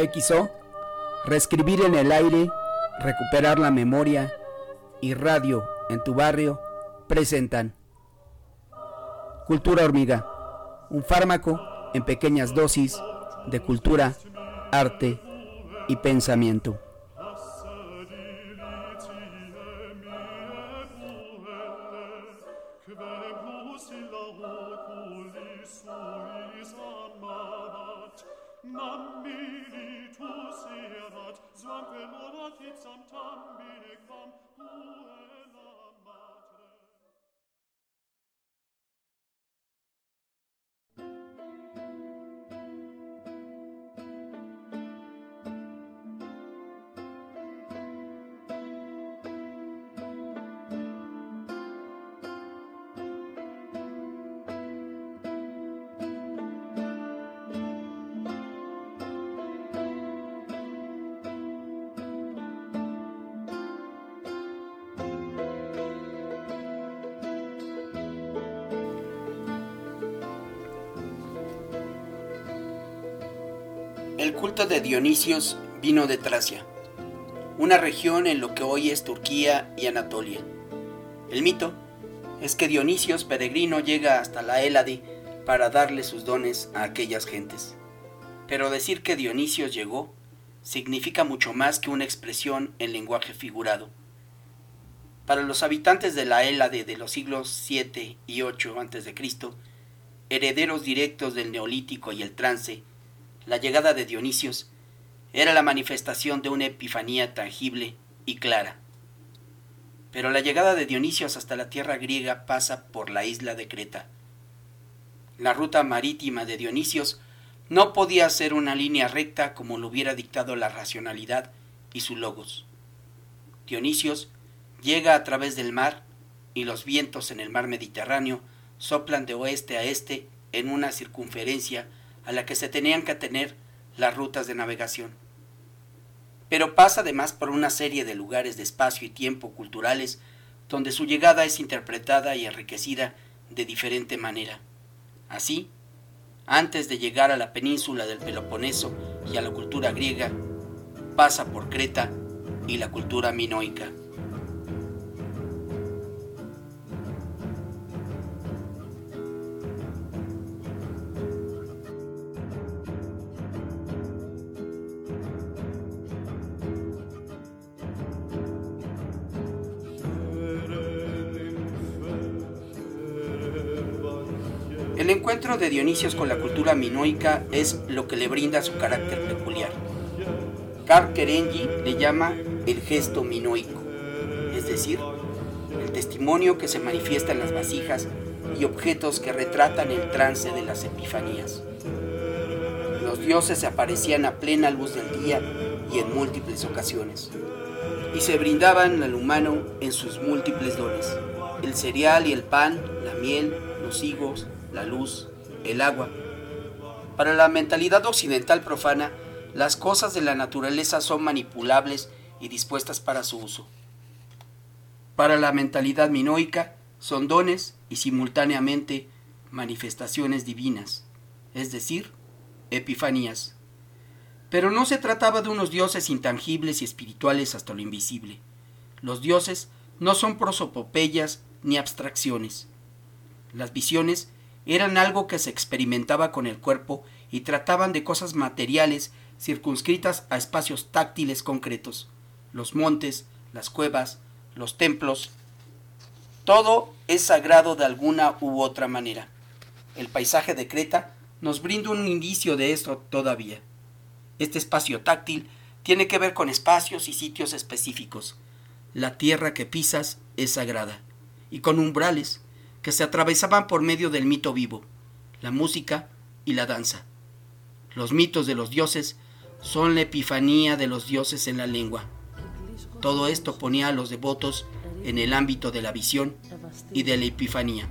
XO, reescribir en el aire, recuperar la memoria y radio en tu barrio presentan Cultura Hormiga, un fármaco en pequeñas dosis de cultura, arte y pensamiento. Oh. El culto de Dionisios vino de Tracia, una región en lo que hoy es Turquía y Anatolia. El mito es que Dionisios peregrino llega hasta la Hélade para darle sus dones a aquellas gentes. Pero decir que Dionisios llegó significa mucho más que una expresión en lenguaje figurado. Para los habitantes de la Hélade de los siglos 7 y 8 a.C., herederos directos del Neolítico y el trance, la llegada de Dionisios era la manifestación de una epifanía tangible y clara. Pero la llegada de Dionisios hasta la tierra griega pasa por la isla de Creta. La ruta marítima de Dionisios no podía ser una línea recta como lo hubiera dictado la racionalidad y su logos. Dionisios llega a través del mar y los vientos en el mar Mediterráneo soplan de oeste a este en una circunferencia a la que se tenían que atener las rutas de navegación. Pero pasa además por una serie de lugares de espacio y tiempo culturales donde su llegada es interpretada y enriquecida de diferente manera. Así, antes de llegar a la península del Peloponeso y a la cultura griega, pasa por Creta y la cultura minoica. El encuentro de Dionisios con la cultura minoica es lo que le brinda su carácter peculiar. Karl Kerenyi le llama el gesto minoico, es decir, el testimonio que se manifiesta en las vasijas y objetos que retratan el trance de las epifanías. Los dioses se aparecían a plena luz del día y en múltiples ocasiones, y se brindaban al humano en sus múltiples dones, el cereal y el pan, la miel, los higos, la luz, el agua. Para la mentalidad occidental profana, las cosas de la naturaleza son manipulables y dispuestas para su uso. Para la mentalidad minoica, son dones y simultáneamente manifestaciones divinas, es decir, epifanías. Pero no se trataba de unos dioses intangibles y espirituales hasta lo invisible. Los dioses no son prosopopeyas ni abstracciones. Las visiones eran algo que se experimentaba con el cuerpo y trataban de cosas materiales circunscritas a espacios táctiles concretos, los montes, las cuevas, los templos. Todo es sagrado de alguna u otra manera. El paisaje de Creta nos brinda un indicio de esto todavía. Este espacio táctil tiene que ver con espacios y sitios específicos. La tierra que pisas es sagrada, y con umbrales, que se atravesaban por medio del mito vivo, la música y la danza. Los mitos de los dioses son la epifanía de los dioses en la lengua. Todo esto ponía a los devotos en el ámbito de la visión y de la epifanía.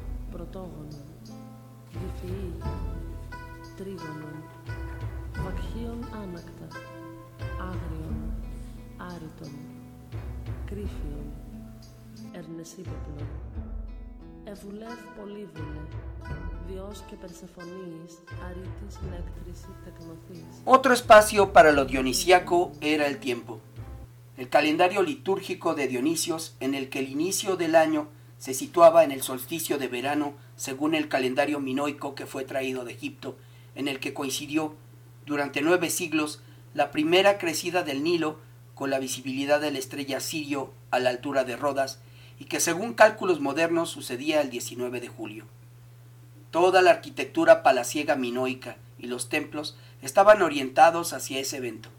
Otro espacio para lo dionisíaco era el tiempo. El calendario litúrgico de Dionisios, en el que el inicio del año se situaba en el solsticio de verano según el calendario minoico que fue traído de Egipto, en el que coincidió durante nueve siglos la primera crecida del Nilo con la visibilidad de la estrella Sirio a la altura de Rodas y que según cálculos modernos sucedía el 19 de julio. Toda la arquitectura palaciega minoica y los templos estaban orientados hacia ese evento.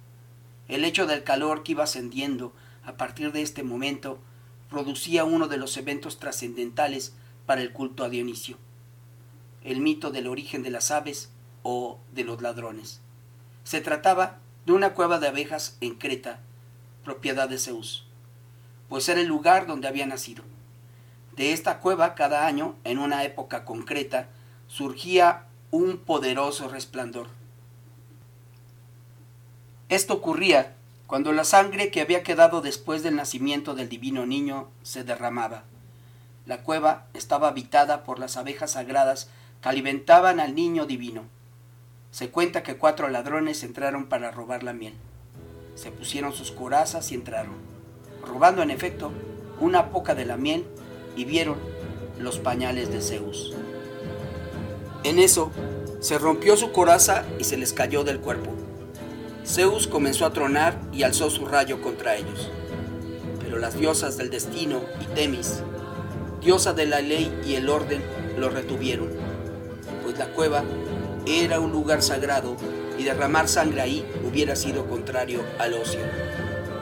El hecho del calor que iba ascendiendo a partir de este momento producía uno de los eventos trascendentales para el culto a Dionisio, el mito del origen de las aves o de los ladrones. Se trataba de una cueva de abejas en Creta, propiedad de Zeus, pues era el lugar donde había nacido. De esta cueva cada año, en una época concreta, surgía un poderoso resplandor. Esto ocurría cuando la sangre que había quedado después del nacimiento del divino niño se derramaba. La cueva estaba habitada por las abejas sagradas que alimentaban al niño divino. Se cuenta que cuatro ladrones entraron para robar la miel. Se pusieron sus corazas y entraron, robando en efecto una poca de la miel y vieron los pañales de Zeus. En eso, se rompió su coraza y se les cayó del cuerpo. Zeus comenzó a tronar y alzó su rayo contra ellos. Pero las diosas del destino y Temis, diosa de la ley y el orden, lo retuvieron, pues la cueva era un lugar sagrado y derramar sangre ahí hubiera sido contrario al ocio,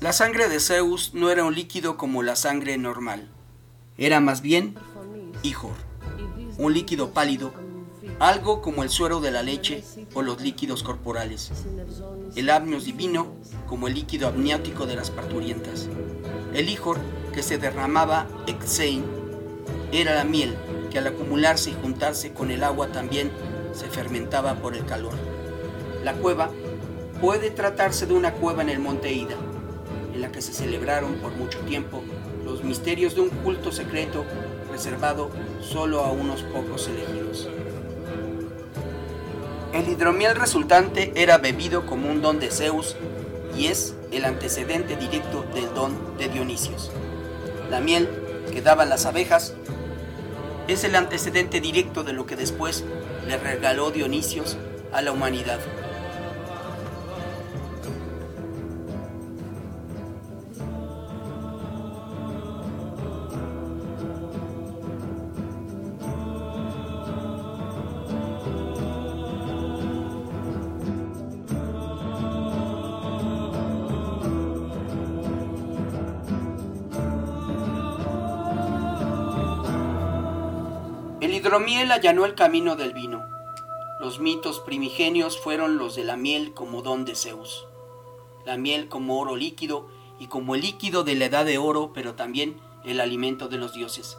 La sangre de Zeus no era un líquido como la sangre normal, era más bien hijor, un líquido pálido, algo como el suero de la leche o los líquidos corporales. El amnios divino como el líquido amniótico de las parturientas. El hijor que se derramaba exein era la miel que al acumularse y juntarse con el agua también se fermentaba por el calor. La cueva puede tratarse de una cueva en el monte Ida, en la que se celebraron por mucho tiempo los misterios de un culto secreto reservado solo a unos pocos elegidos. El hidromiel resultante era bebido como un don de Zeus y es el antecedente directo del don de Dionisios. La miel que daban las abejas es el antecedente directo de lo que después le regaló Dionisios a la humanidad. Hidromiel allanó el camino del vino. Los mitos primigenios fueron los de la miel como don de Zeus. La miel como oro líquido y como el líquido de la edad de oro, pero también el alimento de los dioses.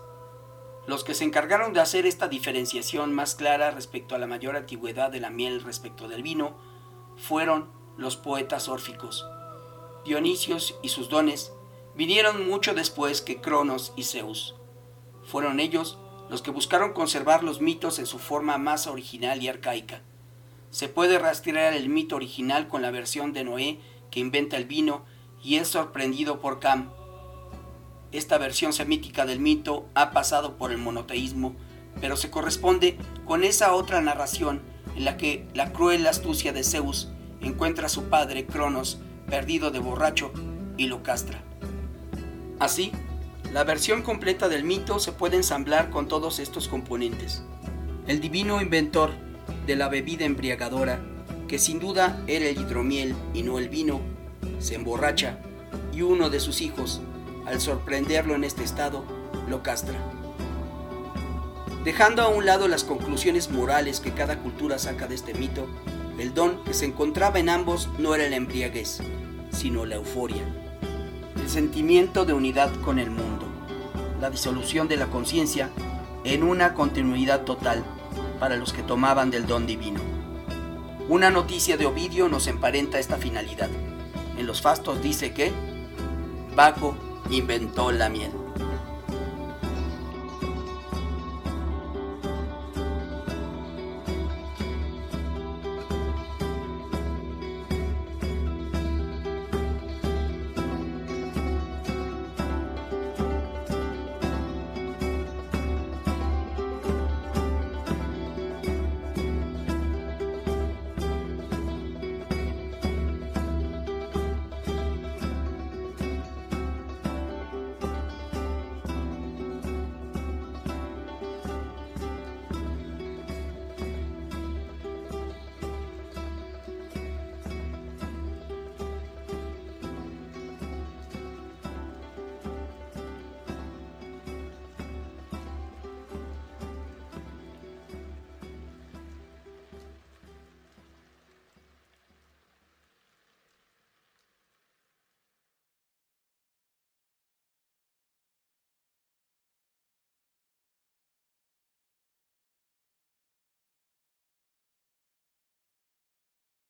Los que se encargaron de hacer esta diferenciación más clara respecto a la mayor antigüedad de la miel respecto del vino fueron los poetas órficos. Dionisios y sus dones vinieron mucho después que Cronos y Zeus. Fueron ellos los que buscaron conservar los mitos en su forma más original y arcaica. Se puede rastrear el mito original con la versión de Noé que inventa el vino y es sorprendido por Cam. Esta versión semítica del mito ha pasado por el monoteísmo, pero se corresponde con esa otra narración en la que la cruel astucia de Zeus encuentra a su padre Cronos perdido de borracho y lo castra. Así, la versión completa del mito se puede ensamblar con todos estos componentes. El divino inventor de la bebida embriagadora, que sin duda era el hidromiel y no el vino, se emborracha y uno de sus hijos, al sorprenderlo en este estado, lo castra. Dejando a un lado las conclusiones morales que cada cultura saca de este mito, el don que se encontraba en ambos no era la embriaguez, sino la euforia, el sentimiento de unidad con el mundo, la disolución de la conciencia en una continuidad total para los que tomaban del don divino. Una noticia de Ovidio nos emparenta esta finalidad. En los fastos dice que Baco inventó la miel.